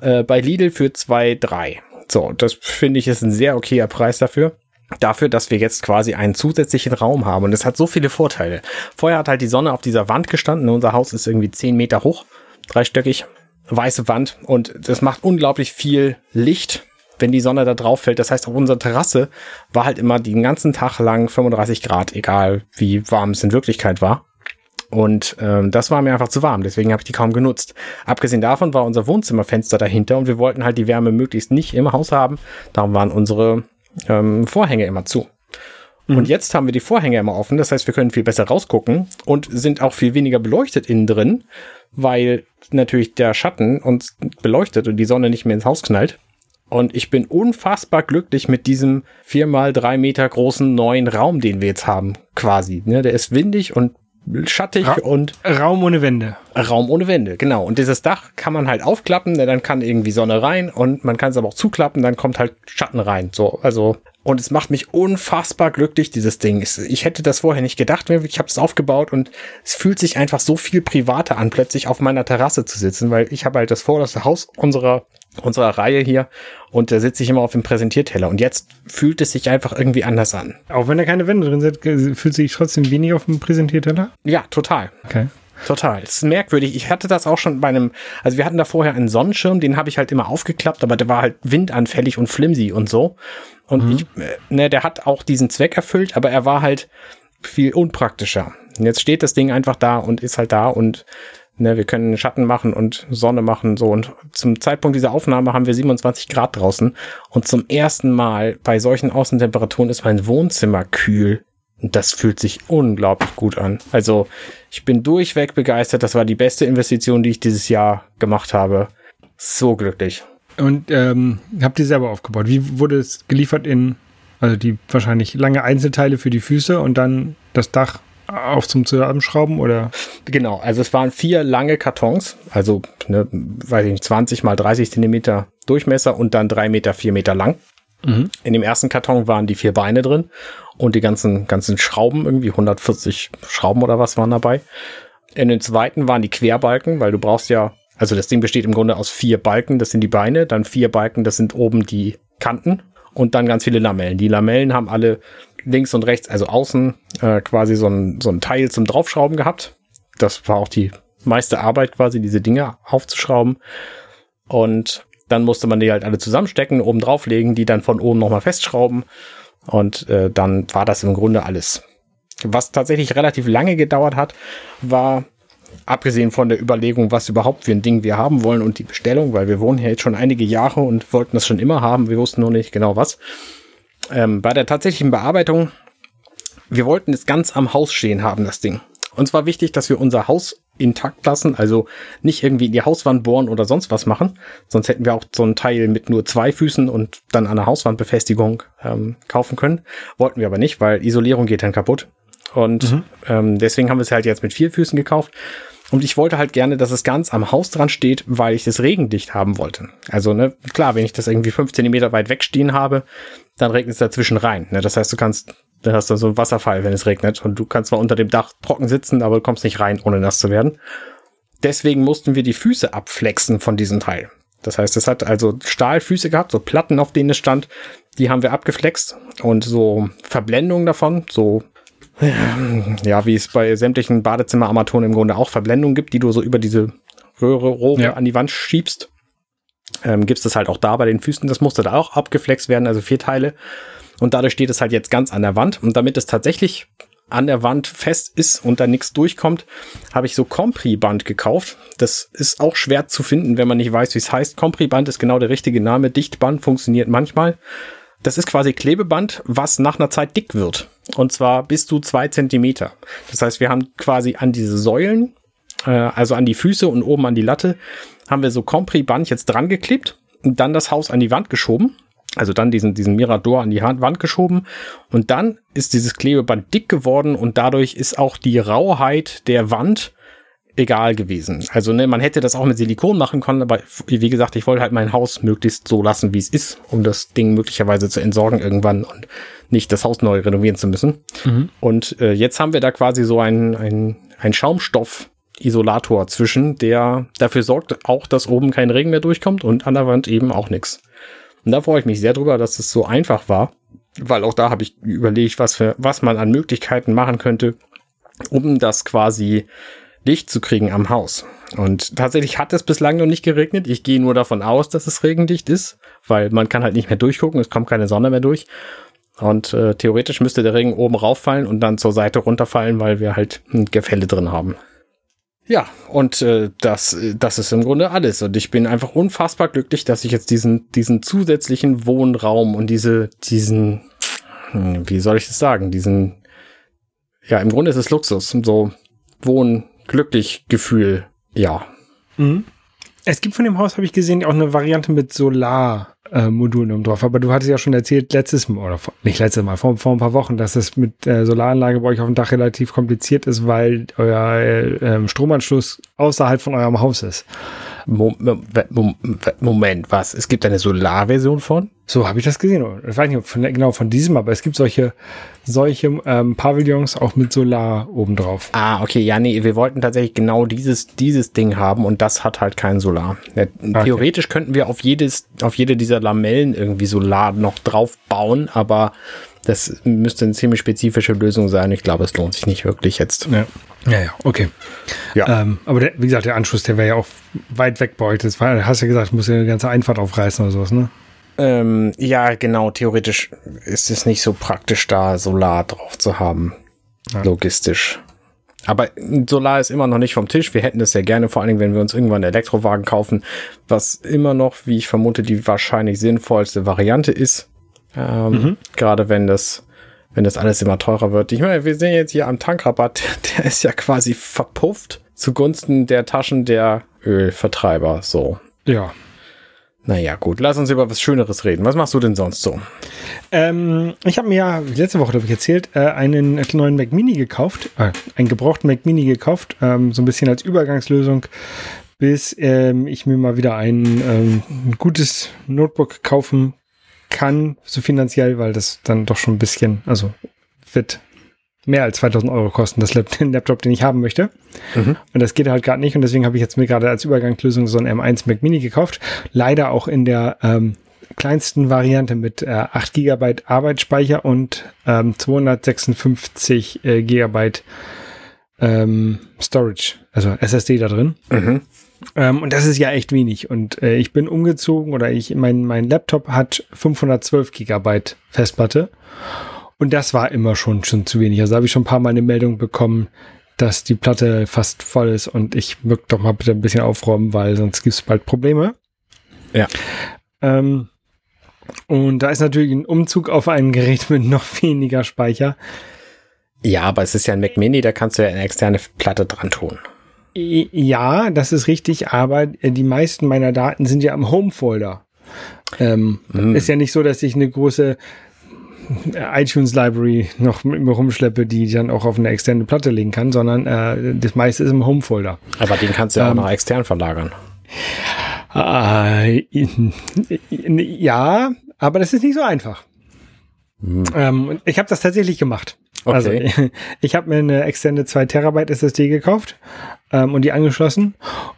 Äh, bei Lidl für zwei, drei. So, das finde ich ist ein sehr okayer Preis dafür dafür, dass wir jetzt quasi einen zusätzlichen Raum haben. Und es hat so viele Vorteile. Vorher hat halt die Sonne auf dieser Wand gestanden. Unser Haus ist irgendwie zehn Meter hoch, dreistöckig weiße Wand und das macht unglaublich viel Licht, wenn die Sonne da drauf fällt. Das heißt, auf unserer Terrasse war halt immer den ganzen Tag lang 35 Grad, egal wie warm es in Wirklichkeit war. Und ähm, das war mir einfach zu warm, deswegen habe ich die kaum genutzt. Abgesehen davon war unser Wohnzimmerfenster dahinter und wir wollten halt die Wärme möglichst nicht im Haus haben. Darum waren unsere ähm, Vorhänge immer zu. Mhm. Und jetzt haben wir die Vorhänge immer offen, das heißt, wir können viel besser rausgucken und sind auch viel weniger beleuchtet innen drin, weil natürlich der Schatten uns beleuchtet und die Sonne nicht mehr ins Haus knallt. Und ich bin unfassbar glücklich mit diesem viermal drei Meter großen neuen Raum, den wir jetzt haben, quasi. Ne, der ist windig und schattig Ra und Raum ohne Wände. Raum ohne Wände, genau. Und dieses Dach kann man halt aufklappen, denn dann kann irgendwie Sonne rein und man kann es aber auch zuklappen, dann kommt halt Schatten rein. So, also und es macht mich unfassbar glücklich, dieses Ding. Ich hätte das vorher nicht gedacht. Ich habe es aufgebaut und es fühlt sich einfach so viel privater an, plötzlich auf meiner Terrasse zu sitzen, weil ich habe halt das vorderste Haus unserer unserer Reihe hier und da sitze ich immer auf dem Präsentierteller und jetzt fühlt es sich einfach irgendwie anders an. Auch wenn da keine Wände drin sind, fühlt sich trotzdem wenig auf dem Präsentierteller? Ja, total. Okay. Total. Das ist merkwürdig. Ich hatte das auch schon bei einem, also wir hatten da vorher einen Sonnenschirm, den habe ich halt immer aufgeklappt, aber der war halt windanfällig und flimsy und so. Und mhm. ich, ne, der hat auch diesen Zweck erfüllt, aber er war halt viel unpraktischer. Und jetzt steht das Ding einfach da und ist halt da und Ne, wir können Schatten machen und Sonne machen, so. Und zum Zeitpunkt dieser Aufnahme haben wir 27 Grad draußen. Und zum ersten Mal bei solchen Außentemperaturen ist mein Wohnzimmer kühl. Und das fühlt sich unglaublich gut an. Also, ich bin durchweg begeistert. Das war die beste Investition, die ich dieses Jahr gemacht habe. So glücklich. Und ähm, habt ihr selber aufgebaut? Wie wurde es geliefert in, also die wahrscheinlich lange Einzelteile für die Füße und dann das Dach auf zum Zusammenschrauben oder? Genau, also es waren vier lange Kartons, also ne, weiß ich nicht, 20 mal 30 Zentimeter Durchmesser und dann drei Meter, vier Meter lang. Mhm. In dem ersten Karton waren die vier Beine drin und die ganzen, ganzen Schrauben, irgendwie 140 Schrauben oder was waren dabei. In dem zweiten waren die Querbalken, weil du brauchst ja, also das Ding besteht im Grunde aus vier Balken, das sind die Beine, dann vier Balken, das sind oben die Kanten und dann ganz viele Lamellen. Die Lamellen haben alle links und rechts, also außen äh, quasi so ein, so ein Teil zum Draufschrauben gehabt. Das war auch die meiste Arbeit quasi, diese Dinge aufzuschrauben. Und dann musste man die halt alle zusammenstecken, oben drauflegen, die dann von oben nochmal festschrauben. Und äh, dann war das im Grunde alles. Was tatsächlich relativ lange gedauert hat, war, abgesehen von der Überlegung, was überhaupt für ein Ding wir haben wollen und die Bestellung, weil wir wohnen hier jetzt schon einige Jahre und wollten das schon immer haben, wir wussten nur nicht genau was ähm, bei der tatsächlichen Bearbeitung, wir wollten es ganz am Haus stehen haben, das Ding. Uns war wichtig, dass wir unser Haus intakt lassen, also nicht irgendwie in die Hauswand bohren oder sonst was machen. Sonst hätten wir auch so ein Teil mit nur zwei Füßen und dann eine Hauswandbefestigung ähm, kaufen können. Wollten wir aber nicht, weil Isolierung geht dann kaputt. Und mhm. ähm, deswegen haben wir es halt jetzt mit vier Füßen gekauft. Und ich wollte halt gerne, dass es ganz am Haus dran steht, weil ich das regendicht haben wollte. Also, ne, klar, wenn ich das irgendwie fünf Zentimeter weit wegstehen habe, dann regnet es dazwischen rein. Ne? Das heißt, du kannst, dann hast du so einen Wasserfall, wenn es regnet. Und du kannst zwar unter dem Dach trocken sitzen, aber du kommst nicht rein, ohne nass zu werden. Deswegen mussten wir die Füße abflexen von diesem Teil. Das heißt, es hat also Stahlfüße gehabt, so Platten, auf denen es stand. Die haben wir abgeflext und so Verblendungen davon, so ja, wie es bei sämtlichen Badezimmerarmaturen im Grunde auch Verblendungen gibt, die du so über diese Röhre, Rohre ja. an die Wand schiebst. Ähm, gibt es halt auch da bei den Füßen. Das musste da auch abgeflext werden, also vier Teile. Und dadurch steht es halt jetzt ganz an der Wand. Und damit es tatsächlich an der Wand fest ist und da nichts durchkommt, habe ich so Compri-Band gekauft. Das ist auch schwer zu finden, wenn man nicht weiß, wie es heißt. Compri-Band ist genau der richtige Name. Dichtband funktioniert manchmal. Das ist quasi Klebeband, was nach einer Zeit dick wird. Und zwar bis zu zwei Zentimeter. Das heißt, wir haben quasi an diese Säulen, äh, also an die Füße und oben an die Latte, haben wir so Compri-Band jetzt dran geklebt und dann das Haus an die Wand geschoben. Also dann diesen, diesen Mirador an die Wand geschoben. Und dann ist dieses Klebeband dick geworden und dadurch ist auch die Rauheit der Wand egal gewesen. Also ne, man hätte das auch mit Silikon machen können, aber wie gesagt, ich wollte halt mein Haus möglichst so lassen, wie es ist, um das Ding möglicherweise zu entsorgen irgendwann und nicht das Haus neu renovieren zu müssen. Mhm. Und äh, jetzt haben wir da quasi so ein, ein, ein Schaumstoff-Isolator zwischen, der dafür sorgt auch, dass oben kein Regen mehr durchkommt und an der Wand eben auch nichts. Und da freue ich mich sehr drüber, dass es so einfach war, weil auch da habe ich überlegt, was für, was man an Möglichkeiten machen könnte, um das quasi Licht zu kriegen am Haus. Und tatsächlich hat es bislang noch nicht geregnet. Ich gehe nur davon aus, dass es regendicht ist, weil man kann halt nicht mehr durchgucken, es kommt keine Sonne mehr durch. Und äh, theoretisch müsste der Regen oben rauffallen und dann zur Seite runterfallen, weil wir halt ein Gefälle drin haben. Ja, und äh, das, das ist im Grunde alles. Und ich bin einfach unfassbar glücklich, dass ich jetzt diesen, diesen zusätzlichen Wohnraum und diese, diesen, hm, wie soll ich das sagen, diesen, ja, im Grunde ist es Luxus, so Wohn, glücklich Gefühl, ja. Mhm. Es gibt von dem Haus, habe ich gesehen, auch eine Variante mit Solarmodulen äh, drauf. Aber du hattest ja schon erzählt, letztes Mal, oder nicht letztes Mal, vor, vor ein paar Wochen, dass es mit äh, Solaranlage bei euch auf dem Dach relativ kompliziert ist, weil euer äh, Stromanschluss außerhalb von eurem Haus ist. Moment, was? Es gibt eine Solarversion von? So habe ich das gesehen. Ich weiß nicht von, genau von diesem, aber es gibt solche, solche ähm, Pavillons auch mit Solar obendrauf. Ah, okay. Ja, nee, wir wollten tatsächlich genau dieses, dieses Ding haben und das hat halt kein Solar. Ja, okay. Theoretisch könnten wir auf jedes, auf jede dieser Lamellen irgendwie Solar noch drauf bauen, aber das müsste eine ziemlich spezifische Lösung sein. Ich glaube, es lohnt sich nicht wirklich jetzt. Ja. Ja, ja, okay. Ja. Ähm, aber der, wie gesagt, der Anschluss, der wäre ja auch weit weg bei euch. Das war, hast ja gesagt, muss ja eine ganze Einfahrt aufreißen oder sowas, ne? Ähm, ja, genau. Theoretisch ist es nicht so praktisch, da Solar drauf zu haben. Ja. Logistisch. Aber Solar ist immer noch nicht vom Tisch. Wir hätten das sehr gerne, vor allen Dingen, wenn wir uns irgendwann einen Elektrowagen kaufen, was immer noch, wie ich vermute, die wahrscheinlich sinnvollste Variante ist. Ähm, mhm. Gerade wenn das wenn das alles immer teurer wird. Ich meine, wir sehen jetzt hier am Tankrabatt, der ist ja quasi verpufft zugunsten der Taschen der Ölvertreiber. So. Ja. Naja, gut, lass uns über was Schöneres reden. Was machst du denn sonst so? Ähm, ich habe mir ja, letzte Woche habe ich erzählt, äh, einen neuen Mac Mini gekauft, äh, einen gebrauchten Mac Mini gekauft, ähm, so ein bisschen als Übergangslösung, bis ähm, ich mir mal wieder ein, ähm, ein gutes Notebook kaufen kann, so finanziell, weil das dann doch schon ein bisschen, also wird mehr als 2000 Euro kosten, das Laptop, den ich haben möchte. Mhm. Und das geht halt gerade nicht. Und deswegen habe ich jetzt mir gerade als Übergangslösung so ein M1 Mac Mini gekauft. Leider auch in der ähm, kleinsten Variante mit äh, 8 GB Arbeitsspeicher und ähm, 256 äh, GB ähm, Storage, also SSD da drin. Mhm. Ähm, und das ist ja echt wenig. Und äh, ich bin umgezogen oder ich, mein, mein Laptop hat 512 Gigabyte Festplatte. Und das war immer schon, schon zu wenig. Also habe ich schon ein paar Mal eine Meldung bekommen, dass die Platte fast voll ist und ich möchte doch mal bitte ein bisschen aufräumen, weil sonst gibt es bald Probleme. Ja. Ähm, und da ist natürlich ein Umzug auf ein Gerät mit noch weniger Speicher. Ja, aber es ist ja ein Mac Mini, da kannst du ja eine externe Platte dran tun. Ja, das ist richtig, aber äh, die meisten meiner Daten sind ja am Home-Folder. Ähm, mm. Ist ja nicht so, dass ich eine große äh, iTunes Library noch mit mir rumschleppe, die ich dann auch auf eine externe Platte legen kann, sondern äh, das meiste ist im Home-Folder. Aber den kannst du ja ähm, auch noch extern verlagern. Äh, ja, aber das ist nicht so einfach. Hm. Ähm, ich habe das tatsächlich gemacht. Also, okay. Also ich habe mir eine externe 2 Terabyte SSD gekauft ähm, und die angeschlossen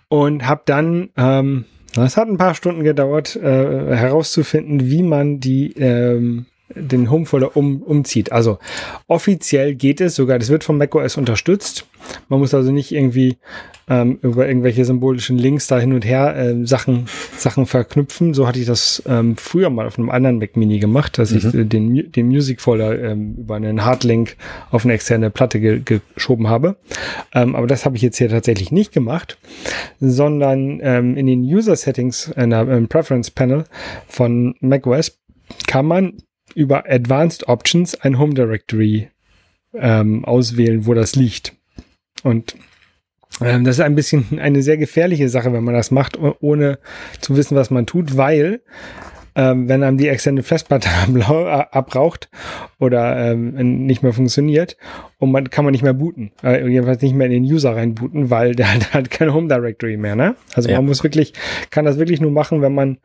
und habe dann, ähm, das hat ein paar Stunden gedauert, äh, herauszufinden, wie man die ähm, den Homefolder um, umzieht. Also offiziell geht es sogar, das wird von macOS unterstützt. Man muss also nicht irgendwie ähm, über irgendwelche symbolischen Links da hin und her äh, Sachen, Sachen verknüpfen. So hatte ich das ähm, früher mal auf einem anderen Mac Mini gemacht, dass mhm. ich äh, den, den Music Folder ähm, über einen Hardlink auf eine externe Platte ge geschoben habe. Ähm, aber das habe ich jetzt hier tatsächlich nicht gemacht, sondern ähm, in den User Settings, in der, im Preference Panel von macOS kann man über Advanced Options ein Home Directory ähm, auswählen, wo das liegt. Und ähm, das ist ein bisschen eine sehr gefährliche Sache, wenn man das macht, ohne zu wissen, was man tut, weil ähm, wenn einem die externe Festplatte abraucht oder ähm, nicht mehr funktioniert und man kann man nicht mehr booten, äh, jedenfalls nicht mehr in den User reinbooten, weil der hat halt kein Home Directory mehr. Ne? Also ja. man muss wirklich, kann das wirklich nur machen, wenn man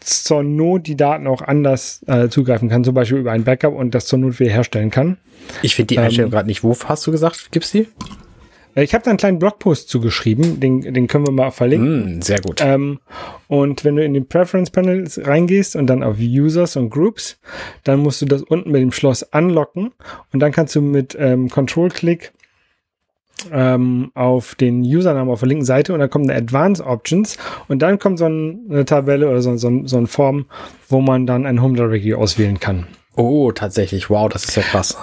zur Not die Daten auch anders äh, zugreifen kann, zum Beispiel über ein Backup und das zur Not wiederherstellen kann. Ich finde die Einstellung ähm, gerade nicht. Wo hast du gesagt, gibt's die? Äh, ich habe da einen kleinen Blogpost zugeschrieben, den, den können wir mal verlinken. Mm, sehr gut. Ähm, und wenn du in den Preference Panels reingehst und dann auf Users und Groups, dann musst du das unten mit dem Schloss anlocken und dann kannst du mit ähm, Control-Click ähm, auf den Usernamen auf der linken Seite und dann kommt eine Advanced Options und dann kommt so eine Tabelle oder so, so, so eine Form, wo man dann ein Home Directory auswählen kann. Oh, tatsächlich. Wow, das ist ja krass.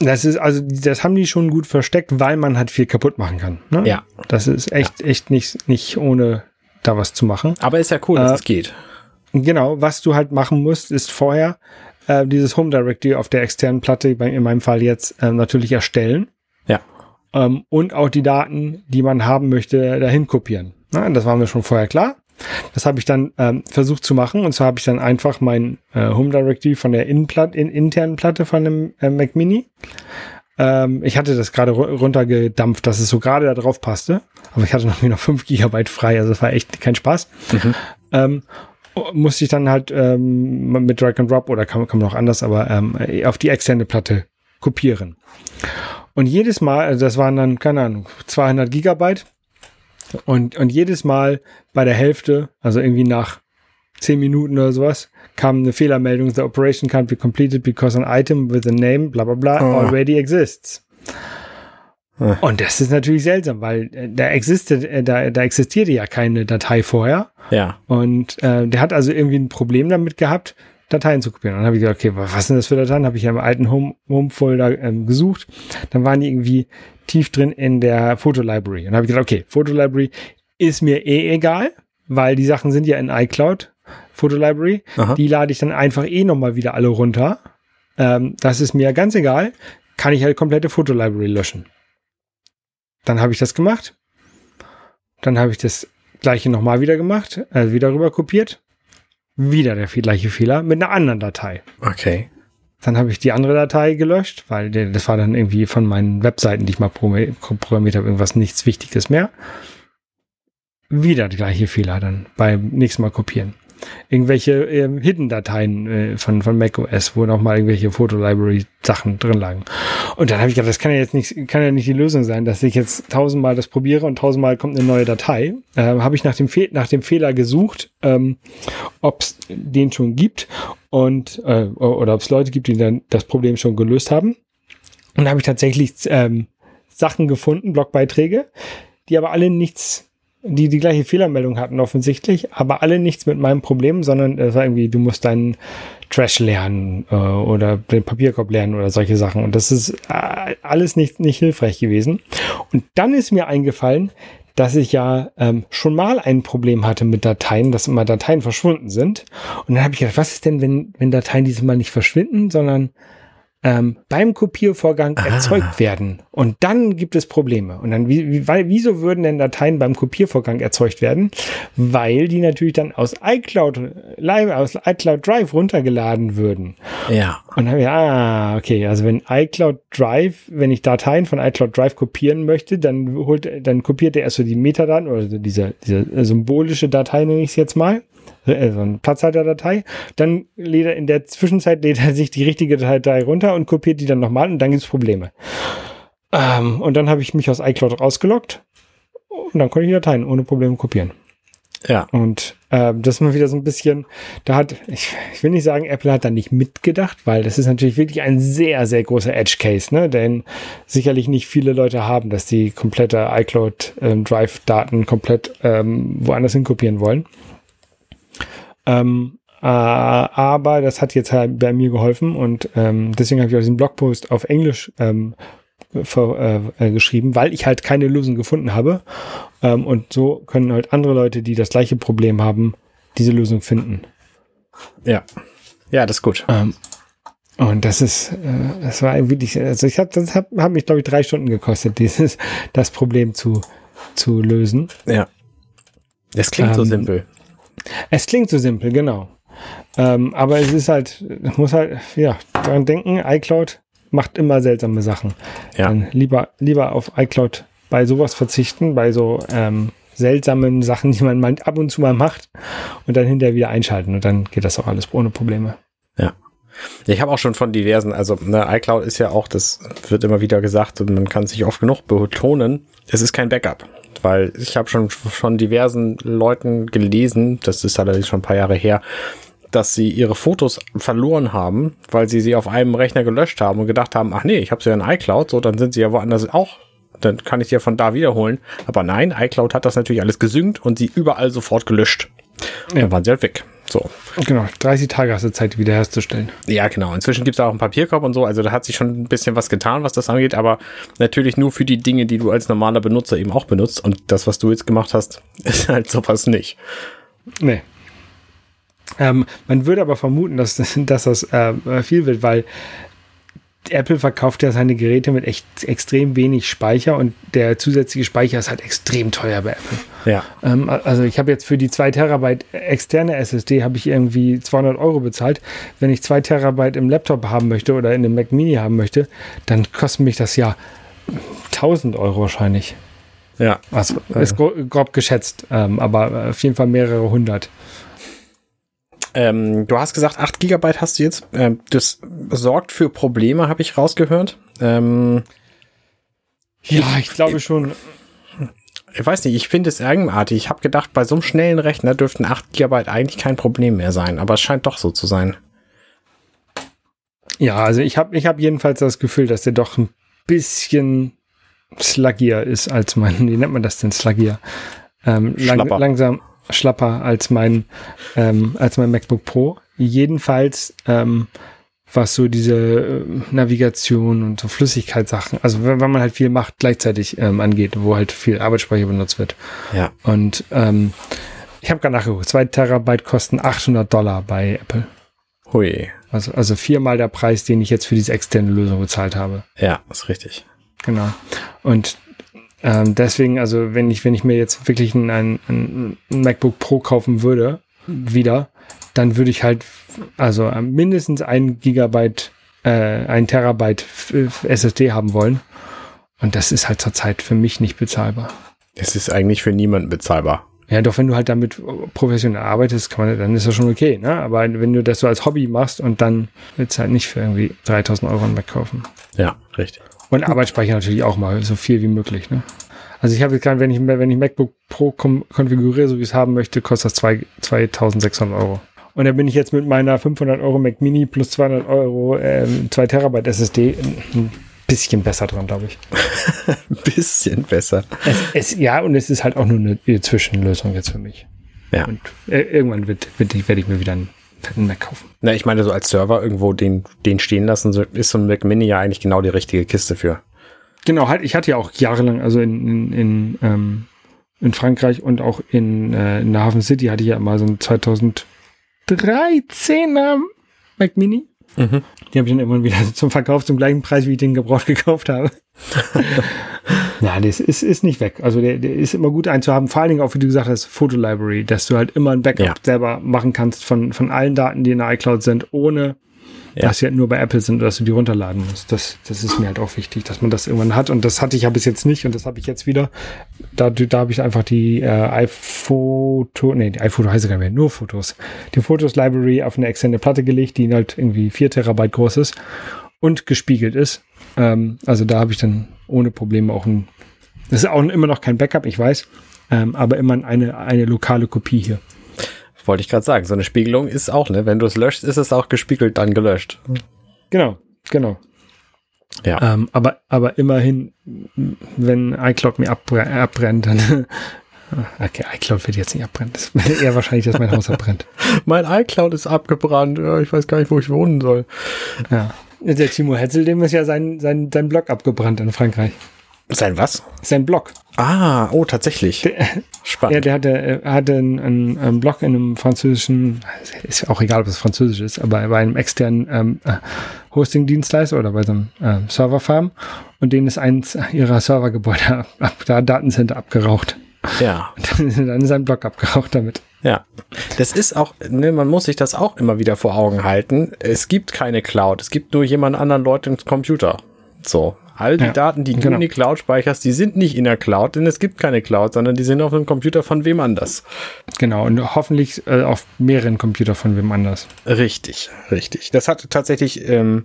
Das ist, also, das haben die schon gut versteckt, weil man halt viel kaputt machen kann. Ne? Ja. Das ist echt, ja. echt nicht, nicht ohne da was zu machen. Aber ist ja cool, dass äh, es geht. Genau, was du halt machen musst, ist vorher äh, dieses Home Directory auf der externen Platte, in meinem Fall jetzt, äh, natürlich erstellen. Ähm, und auch die Daten, die man haben möchte, dahin kopieren. Na, das war mir schon vorher klar. Das habe ich dann ähm, versucht zu machen und zwar habe ich dann einfach mein äh, Home Directory von der Innenplatte, in, internen Platte von dem äh, Mac Mini. Ähm, ich hatte das gerade runtergedampft, dass es so gerade da drauf passte, aber ich hatte noch, noch 5 Gigabyte frei, also es war echt kein Spaß. Mhm. Ähm, musste ich dann halt ähm, mit Drag and Drop oder kann, kann man auch anders, aber ähm, auf die externe Platte kopieren. Und jedes Mal, also das waren dann, keine Ahnung, 200 Gigabyte. Und, und jedes Mal bei der Hälfte, also irgendwie nach 10 Minuten oder sowas, kam eine Fehlermeldung, the operation can't be completed because an item with a name, bla bla bla, oh. already exists. Und das ist natürlich seltsam, weil äh, da existiert, äh, da, da existierte ja keine Datei vorher. Ja. Und äh, der hat also irgendwie ein Problem damit gehabt, Dateien zu kopieren. Und dann habe ich gedacht, okay, was sind das für Dateien? Habe ich ja im alten Home-Folder Home ähm, gesucht. Dann waren die irgendwie tief drin in der Fotolibrary. Und dann habe ich gedacht, okay, Fotolibrary ist mir eh egal, weil die Sachen sind ja in iCloud, Fotolibrary. Die lade ich dann einfach eh nochmal wieder alle runter. Ähm, das ist mir ganz egal. Kann ich halt komplette Fotolibrary löschen. Dann habe ich das gemacht. Dann habe ich das gleiche nochmal wieder gemacht, also wieder rüber kopiert. Wieder der gleiche Fehler mit einer anderen Datei. Okay. Dann habe ich die andere Datei gelöscht, weil das war dann irgendwie von meinen Webseiten, die ich mal programmiert habe, irgendwas nichts Wichtiges mehr. Wieder der gleiche Fehler dann beim nächsten Mal kopieren irgendwelche äh, Hidden-Dateien äh, von, von macOS, wo nochmal irgendwelche Foto-Library-Sachen drin lagen. Und dann habe ich gedacht, das kann ja jetzt nicht, kann ja nicht die Lösung sein, dass ich jetzt tausendmal das probiere und tausendmal kommt eine neue Datei. Äh, habe ich nach dem, Fe nach dem Fehler gesucht, ähm, ob es den schon gibt und äh, oder ob es Leute gibt, die dann das Problem schon gelöst haben. Und da habe ich tatsächlich ähm, Sachen gefunden, Blogbeiträge, die aber alle nichts die die gleiche Fehlermeldung hatten offensichtlich, aber alle nichts mit meinem Problem, sondern es war irgendwie, du musst deinen Trash lernen äh, oder den Papierkorb lernen oder solche Sachen. Und das ist äh, alles nicht, nicht hilfreich gewesen. Und dann ist mir eingefallen, dass ich ja ähm, schon mal ein Problem hatte mit Dateien, dass immer Dateien verschwunden sind. Und dann habe ich gedacht, was ist denn, wenn, wenn Dateien dieses Mal nicht verschwinden, sondern ähm, beim Kopiervorgang ah. erzeugt werden. Und dann gibt es Probleme. Und dann, wie, wie, weil, wieso würden denn Dateien beim Kopiervorgang erzeugt werden? Weil die natürlich dann aus iCloud, live, aus iCloud Drive runtergeladen würden. Ja. Und dann haben wir, ah, okay, also wenn iCloud Drive, wenn ich Dateien von iCloud Drive kopieren möchte, dann holt, dann kopiert er erst so die Metadaten oder diese, diese symbolische Datei, nenne ich es jetzt mal äh, so eine Platzhalterdatei. Dann lädt er in der Zwischenzeit lädt er sich die richtige Datei runter und kopiert die dann nochmal und dann gibt es Probleme. Ähm, und dann habe ich mich aus iCloud rausgelockt und dann konnte ich die Dateien ohne Probleme kopieren. Ja. Und äh, das ist mal wieder so ein bisschen, da hat, ich, ich will nicht sagen, Apple hat da nicht mitgedacht, weil das ist natürlich wirklich ein sehr, sehr großer Edge-Case, ne? Denn sicherlich nicht viele Leute haben, dass die komplette iCloud ähm, Drive-Daten komplett ähm, woanders hin kopieren wollen. Ähm, äh, aber das hat jetzt halt bei mir geholfen und ähm, deswegen habe ich auch diesen Blogpost auf Englisch ähm, für, äh, geschrieben, weil ich halt keine Lösung gefunden habe. Ähm, und so können halt andere Leute, die das gleiche Problem haben, diese Lösung finden. Ja. Ja, das ist gut. Ähm, und das ist, äh, das war wirklich, also ich habe, das hat, hat mich, glaube ich, drei Stunden gekostet, dieses, das Problem zu, zu lösen. Ja. Das klingt so ähm, simpel. Es klingt so simpel, genau. Ähm, aber es ist halt, muss halt, ja, daran denken, iCloud macht immer seltsame Sachen. Ja. Dann lieber, lieber auf iCloud bei sowas verzichten, bei so ähm, seltsamen Sachen, die man ab und zu mal macht und dann hinterher wieder einschalten und dann geht das auch alles ohne Probleme. Ja. Ich habe auch schon von diversen, also ne, iCloud ist ja auch, das wird immer wieder gesagt und man kann sich oft genug betonen, es ist kein Backup weil ich habe schon von diversen Leuten gelesen, das ist allerdings schon ein paar Jahre her, dass sie ihre Fotos verloren haben, weil sie sie auf einem Rechner gelöscht haben und gedacht haben, ach nee, ich habe sie ja in iCloud, so dann sind sie ja woanders auch, dann kann ich sie ja von da wiederholen. Aber nein, iCloud hat das natürlich alles gesynkt und sie überall sofort gelöscht. Ja. Dann waren sie halt weg. So. Genau, 30 Tage hast du Zeit, wiederherzustellen. Ja, genau. Inzwischen gibt es auch einen Papierkorb und so. Also da hat sich schon ein bisschen was getan, was das angeht, aber natürlich nur für die Dinge, die du als normaler Benutzer eben auch benutzt. Und das, was du jetzt gemacht hast, ist halt sowas nicht. Nee. Ähm, man würde aber vermuten, dass, dass das äh, viel wird, weil Apple verkauft ja seine Geräte mit echt extrem wenig Speicher und der zusätzliche Speicher ist halt extrem teuer bei Apple. Ja. Ähm, also ich habe jetzt für die 2 Terabyte externe SSD habe ich irgendwie 200 Euro bezahlt. Wenn ich 2 Terabyte im Laptop haben möchte oder in einem Mac Mini haben möchte, dann kostet mich das ja 1000 Euro wahrscheinlich. Ja. Also ist grob, grob geschätzt, ähm, aber auf jeden Fall mehrere hundert. Ähm, du hast gesagt, 8 GB hast du jetzt. Ähm, das sorgt für Probleme, habe ich rausgehört. Ähm, ja, ich, ich glaube schon. Ich weiß nicht, ich finde es eigenartig. Ich habe gedacht, bei so einem schnellen Rechner dürften 8 GB eigentlich kein Problem mehr sein, aber es scheint doch so zu sein. Ja, also ich habe ich hab jedenfalls das Gefühl, dass der doch ein bisschen sluggier ist als mein, wie nennt man das denn, sluggier? Ähm, lang, langsam schlapper als mein, ähm, als mein MacBook Pro. Jedenfalls, ähm, was so diese äh, Navigation und so Flüssigkeitssachen, also wenn, wenn man halt viel macht, gleichzeitig ähm, angeht, wo halt viel Arbeitsspeicher benutzt wird. Ja. Und ähm, ich habe gerade nachgeguckt, zwei Terabyte kosten 800 Dollar bei Apple. Hui. Also, also viermal der Preis, den ich jetzt für diese externe Lösung bezahlt habe. Ja, ist richtig. Genau. Und ähm, deswegen, also wenn ich, wenn ich mir jetzt wirklich ein, ein, ein MacBook Pro kaufen würde, wieder, dann würde ich halt also mindestens ein Gigabyte, äh, ein Terabyte SSD haben wollen. Und das ist halt zurzeit für mich nicht bezahlbar. Es ist eigentlich für niemanden bezahlbar. Ja, doch wenn du halt damit professionell arbeitest, kann man, dann ist das schon okay. Ne? Aber wenn du das so als Hobby machst und dann willst du halt nicht für irgendwie 3000 Euro ein Mac kaufen. Ja, richtig. Und Arbeitsspeicher natürlich auch mal, so viel wie möglich. Ne? Also ich habe jetzt gerade, wenn ich, wenn ich MacBook Pro konfiguriere, so wie ich es haben möchte, kostet das zwei, 2600 Euro. Und da bin ich jetzt mit meiner 500 Euro Mac Mini plus 200 Euro ähm, 2 Terabyte SSD ein bisschen besser dran, glaube ich. ein bisschen besser. Es, es, ja, und es ist halt auch nur eine Zwischenlösung jetzt für mich. Ja. Und äh, irgendwann wird, wird, werde ich mir wieder einen Mac kaufen. Na, ich meine, so als Server irgendwo den, den stehen lassen, so ist so ein Mac Mini ja eigentlich genau die richtige Kiste für. Genau, halt, ich hatte ja auch jahrelang, also in, in, in, ähm, in Frankreich und auch in, äh, in der Hafen City hatte ich ja mal so ein 2013er Mac Mini. Mhm. Die habe ich dann irgendwann wieder zum Verkauf zum gleichen Preis, wie ich den gebraucht gekauft habe. ja, das ist, ist nicht weg. Also der, der ist immer gut einzuhaben. Vor allen Dingen auch, wie du gesagt hast, Fotolibrary, dass du halt immer ein Backup ja. selber machen kannst von, von allen Daten, die in der iCloud sind, ohne ja. dass sie halt nur bei Apple sind, dass du die runterladen musst. Das, das ist mir halt auch wichtig, dass man das irgendwann hat. Und das hatte ich ja bis jetzt nicht und das habe ich jetzt wieder. Da, da habe ich einfach die äh, iPhoto, nee, die iPhoto heißt gar nicht mehr, nur Fotos. Die Fotos-Library auf eine externe Platte gelegt, die halt irgendwie 4 Terabyte groß ist und gespiegelt ist. Ähm, also da habe ich dann ohne Probleme auch ein, das ist auch immer noch kein Backup, ich weiß, ähm, aber immer eine, eine lokale Kopie hier. Wollte ich gerade sagen, so eine Spiegelung ist auch, ne? Wenn du es löscht, ist es auch gespiegelt, dann gelöscht. Genau, genau. Ja. Ähm, aber, aber immerhin, wenn iCloud mir abbrennt, dann. Okay, iCloud wird jetzt nicht abbrennen. Das ist eher wahrscheinlich, dass mein Haus abbrennt. mein iCloud ist abgebrannt. Ja, ich weiß gar nicht, wo ich wohnen soll. Ja. Der Timo Hetzel, dem ist ja sein, sein, sein Blog abgebrannt in Frankreich. Sein was? Sein Blog. Ah, oh, tatsächlich. Der, Spannend. Ja, der hatte, hatte einen, einen, einen, Blog in einem französischen, ist auch egal, ob es französisch ist, aber bei einem externen ähm, äh, Hosting-Dienstleister oder bei so einem äh, Serverfarm und denen ist eins ihrer Servergebäude ab, da Datencenter abgeraucht. Ja. Dann ist sein Blog abgeraucht damit. Ja, das ist auch, ne, man muss sich das auch immer wieder vor Augen halten. Es gibt keine Cloud, es gibt nur jemand anderen Leuten Computer. So, All die ja, Daten, die du genau. in die Cloud speicherst, die sind nicht in der Cloud, denn es gibt keine Cloud, sondern die sind auf einem Computer von wem anders. Genau, und hoffentlich äh, auf mehreren Computern von wem anders. Richtig, richtig. Das hat tatsächlich ähm,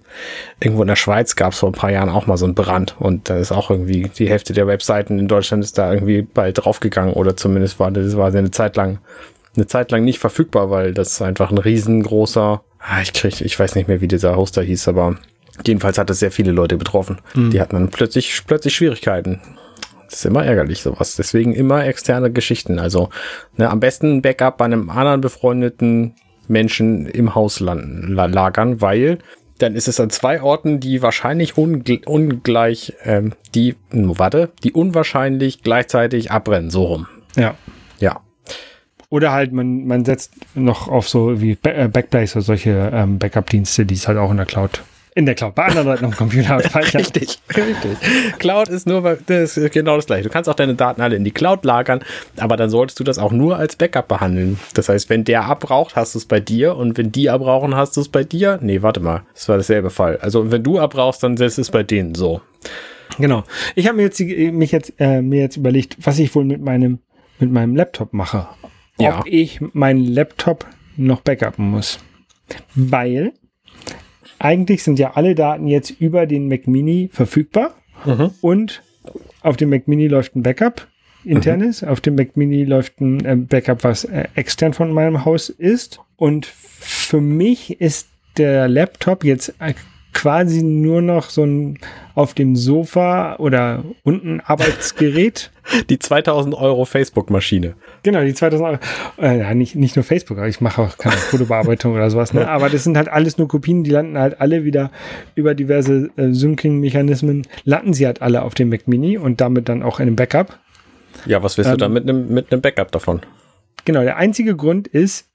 irgendwo in der Schweiz gab es vor ein paar Jahren auch mal so einen Brand und da ist auch irgendwie die Hälfte der Webseiten in Deutschland ist da irgendwie bald draufgegangen oder zumindest war das war eine Zeit lang eine Zeit lang nicht verfügbar, weil das einfach ein riesengroßer, ah, ich krieg, ich weiß nicht mehr, wie dieser Hoster hieß, aber Jedenfalls hat es sehr viele Leute betroffen. Mhm. Die hatten dann plötzlich, plötzlich Schwierigkeiten. Das ist immer ärgerlich, sowas. Deswegen immer externe Geschichten. Also ne, am besten ein Backup bei einem anderen befreundeten Menschen im Haus landen, lagern, weil dann ist es an zwei Orten, die wahrscheinlich ungl ungleich, ähm, die, warte, die unwahrscheinlich gleichzeitig abbrennen, so rum. Ja. Ja. Oder halt, man, man setzt noch auf so wie äh, Backblaze oder solche ähm, Backup-Dienste, die es halt auch in der Cloud In der Cloud. Bei anderen Leuten am Computer speichern. richtig, richtig. Cloud ist nur das ist genau das gleiche. Du kannst auch deine Daten alle in die Cloud lagern, aber dann solltest du das auch nur als Backup behandeln. Das heißt, wenn der abbraucht, hast du es bei dir und wenn die abbrauchen, hast du es bei dir. Nee, warte mal. Das war dasselbe Fall. Also wenn du abbrauchst, dann ist es bei denen so. Genau. Ich habe mir jetzt mich jetzt äh, mir jetzt überlegt, was ich wohl mit meinem mit meinem Laptop mache. Ja. Ob ich meinen Laptop noch backuppen muss. Weil eigentlich sind ja alle Daten jetzt über den Mac Mini verfügbar mhm. und auf dem Mac Mini läuft ein Backup internes, mhm. auf dem Mac Mini läuft ein äh, Backup, was äh, extern von meinem Haus ist und für mich ist der Laptop jetzt quasi nur noch so ein auf dem Sofa oder unten Arbeitsgerät. Die 2000 Euro Facebook-Maschine. Genau, die 2000 Euro. Äh, ja, nicht, nicht nur Facebook, aber ich mache auch keine Fotobearbeitung oder sowas. Ne? Aber das sind halt alles nur Kopien, die landen halt alle wieder über diverse äh, Syncing-Mechanismen, landen sie halt alle auf dem Mac Mini und damit dann auch in einem Backup. Ja, was willst ähm, du dann mit einem mit einem Backup davon? Genau, der einzige Grund ist,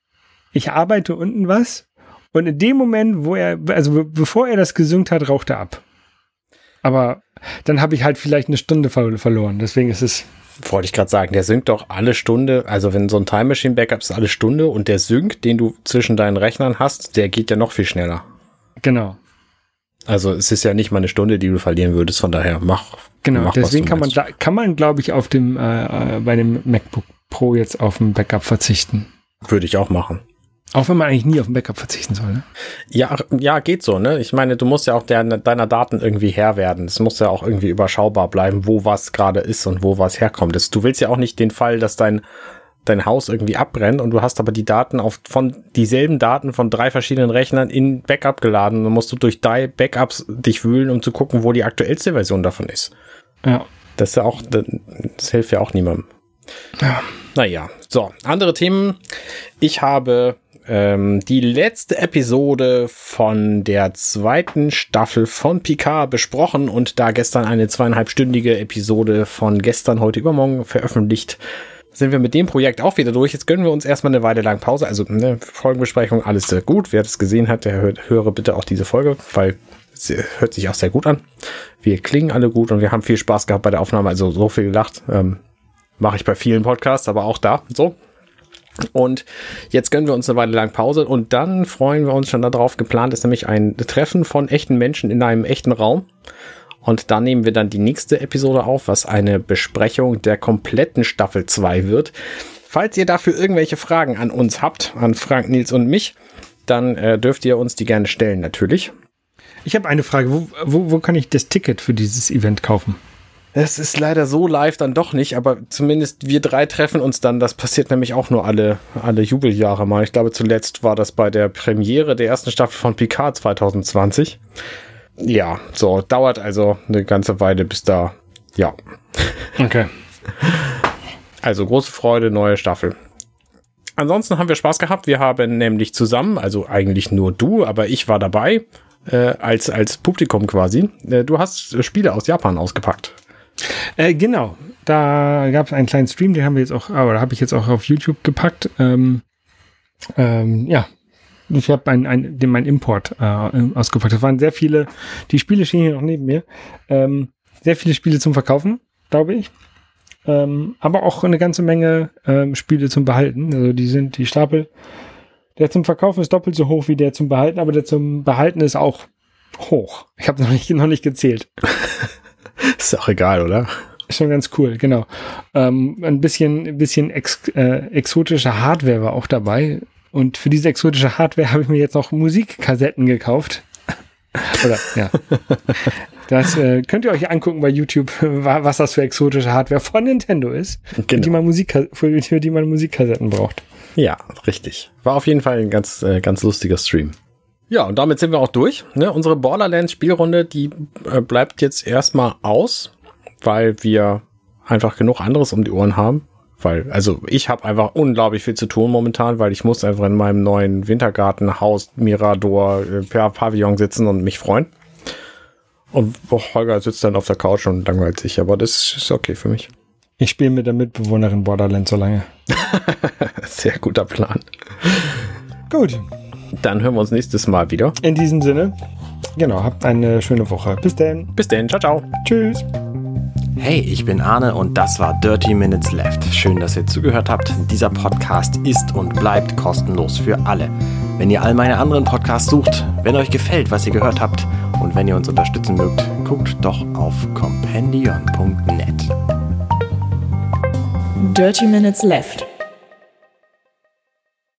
ich arbeite unten was und in dem Moment, wo er, also bevor er das gesynkt hat, raucht er ab. Aber dann habe ich halt vielleicht eine Stunde ver verloren. Deswegen ist es. Wollte ich gerade sagen, der synkt doch alle Stunde, also wenn so ein Time Machine Backup ist alle Stunde und der Sync, den du zwischen deinen Rechnern hast, der geht ja noch viel schneller. Genau. Also es ist ja nicht mal eine Stunde, die du verlieren würdest, von daher mach. Genau, mach, deswegen kann man, da, kann man, glaube ich, auf dem, äh, äh, bei dem MacBook Pro jetzt auf ein Backup verzichten. Würde ich auch machen. Auch wenn man eigentlich nie auf ein Backup verzichten soll, ne? Ja, ja, geht so, ne? Ich meine, du musst ja auch der, deiner Daten irgendwie Herr werden. Es muss ja auch irgendwie überschaubar bleiben, wo was gerade ist und wo was herkommt. Du willst ja auch nicht den Fall, dass dein, dein Haus irgendwie abbrennt und du hast aber die Daten auf, von dieselben Daten von drei verschiedenen Rechnern in Backup geladen. Dann musst du durch drei Backups dich wühlen, um zu gucken, wo die aktuellste Version davon ist. Ja. Das ist ja auch, das hilft ja auch niemandem. Ja. Naja, so, andere Themen. Ich habe ähm, die letzte Episode von der zweiten Staffel von Picard besprochen und da gestern eine zweieinhalbstündige Episode von gestern, heute, übermorgen veröffentlicht, sind wir mit dem Projekt auch wieder durch. Jetzt gönnen wir uns erstmal eine Weile lang Pause. Also eine Folgenbesprechung, alles sehr gut. Wer das gesehen hat, der hört, höre bitte auch diese Folge, weil es hört sich auch sehr gut an. Wir klingen alle gut und wir haben viel Spaß gehabt bei der Aufnahme. Also so viel gelacht. Ähm, Mache ich bei vielen Podcasts, aber auch da. So, und jetzt gönnen wir uns eine Weile lang Pause und dann freuen wir uns schon darauf. Geplant ist nämlich ein Treffen von echten Menschen in einem echten Raum. Und da nehmen wir dann die nächste Episode auf, was eine Besprechung der kompletten Staffel 2 wird. Falls ihr dafür irgendwelche Fragen an uns habt, an Frank, Nils und mich, dann äh, dürft ihr uns die gerne stellen, natürlich. Ich habe eine Frage. Wo, wo, wo kann ich das Ticket für dieses Event kaufen? Es ist leider so live dann doch nicht, aber zumindest wir drei treffen uns dann. Das passiert nämlich auch nur alle, alle Jubeljahre mal. Ich glaube, zuletzt war das bei der Premiere der ersten Staffel von Picard 2020. Ja, so, dauert also eine ganze Weile bis da, ja. Okay. Also große Freude, neue Staffel. Ansonsten haben wir Spaß gehabt. Wir haben nämlich zusammen, also eigentlich nur du, aber ich war dabei, äh, als, als Publikum quasi. Äh, du hast Spiele aus Japan ausgepackt. Äh, genau, da gab es einen kleinen Stream, den haben wir jetzt auch, aber habe ich jetzt auch auf YouTube gepackt. Ähm, ähm, ja, ich habe ein, ein, den, mein Import äh, ausgepackt. Das waren sehr viele, die Spiele stehen hier noch neben mir. Ähm, sehr viele Spiele zum Verkaufen, glaube ich. Ähm, aber auch eine ganze Menge ähm, Spiele zum Behalten. Also die sind die Stapel. Der zum Verkaufen ist doppelt so hoch wie der zum Behalten, aber der zum Behalten ist auch hoch. Ich habe noch nicht, noch nicht gezählt. Ist auch egal, oder? Schon ganz cool, genau. Ähm, ein bisschen, ein bisschen ex, äh, exotische Hardware war auch dabei. Und für diese exotische Hardware habe ich mir jetzt noch Musikkassetten gekauft. Oder, ja. Das äh, könnt ihr euch angucken bei YouTube, was das für exotische Hardware von Nintendo ist, genau. für, die man Musik, für die man Musikkassetten braucht. Ja, richtig. War auf jeden Fall ein ganz, äh, ganz lustiger Stream. Ja, und damit sind wir auch durch. Ne? Unsere Borderlands-Spielrunde, die äh, bleibt jetzt erstmal aus, weil wir einfach genug anderes um die Ohren haben. Weil, also ich habe einfach unglaublich viel zu tun momentan, weil ich muss einfach in meinem neuen Wintergartenhaus Mirador äh, per Pavillon sitzen und mich freuen. Und oh, Holger sitzt dann auf der Couch und langweilt sich, aber das ist okay für mich. Ich spiele mit der Mitbewohnerin Borderlands so lange. Sehr guter Plan. Gut. Dann hören wir uns nächstes Mal wieder. In diesem Sinne, genau, habt eine schöne Woche. Bis denn. Bis denn. Ciao, ciao. Tschüss. Hey, ich bin Arne und das war Dirty Minutes Left. Schön, dass ihr zugehört habt. Dieser Podcast ist und bleibt kostenlos für alle. Wenn ihr all meine anderen Podcasts sucht, wenn euch gefällt, was ihr gehört habt und wenn ihr uns unterstützen mögt, guckt doch auf compendion.net. Dirty Minutes Left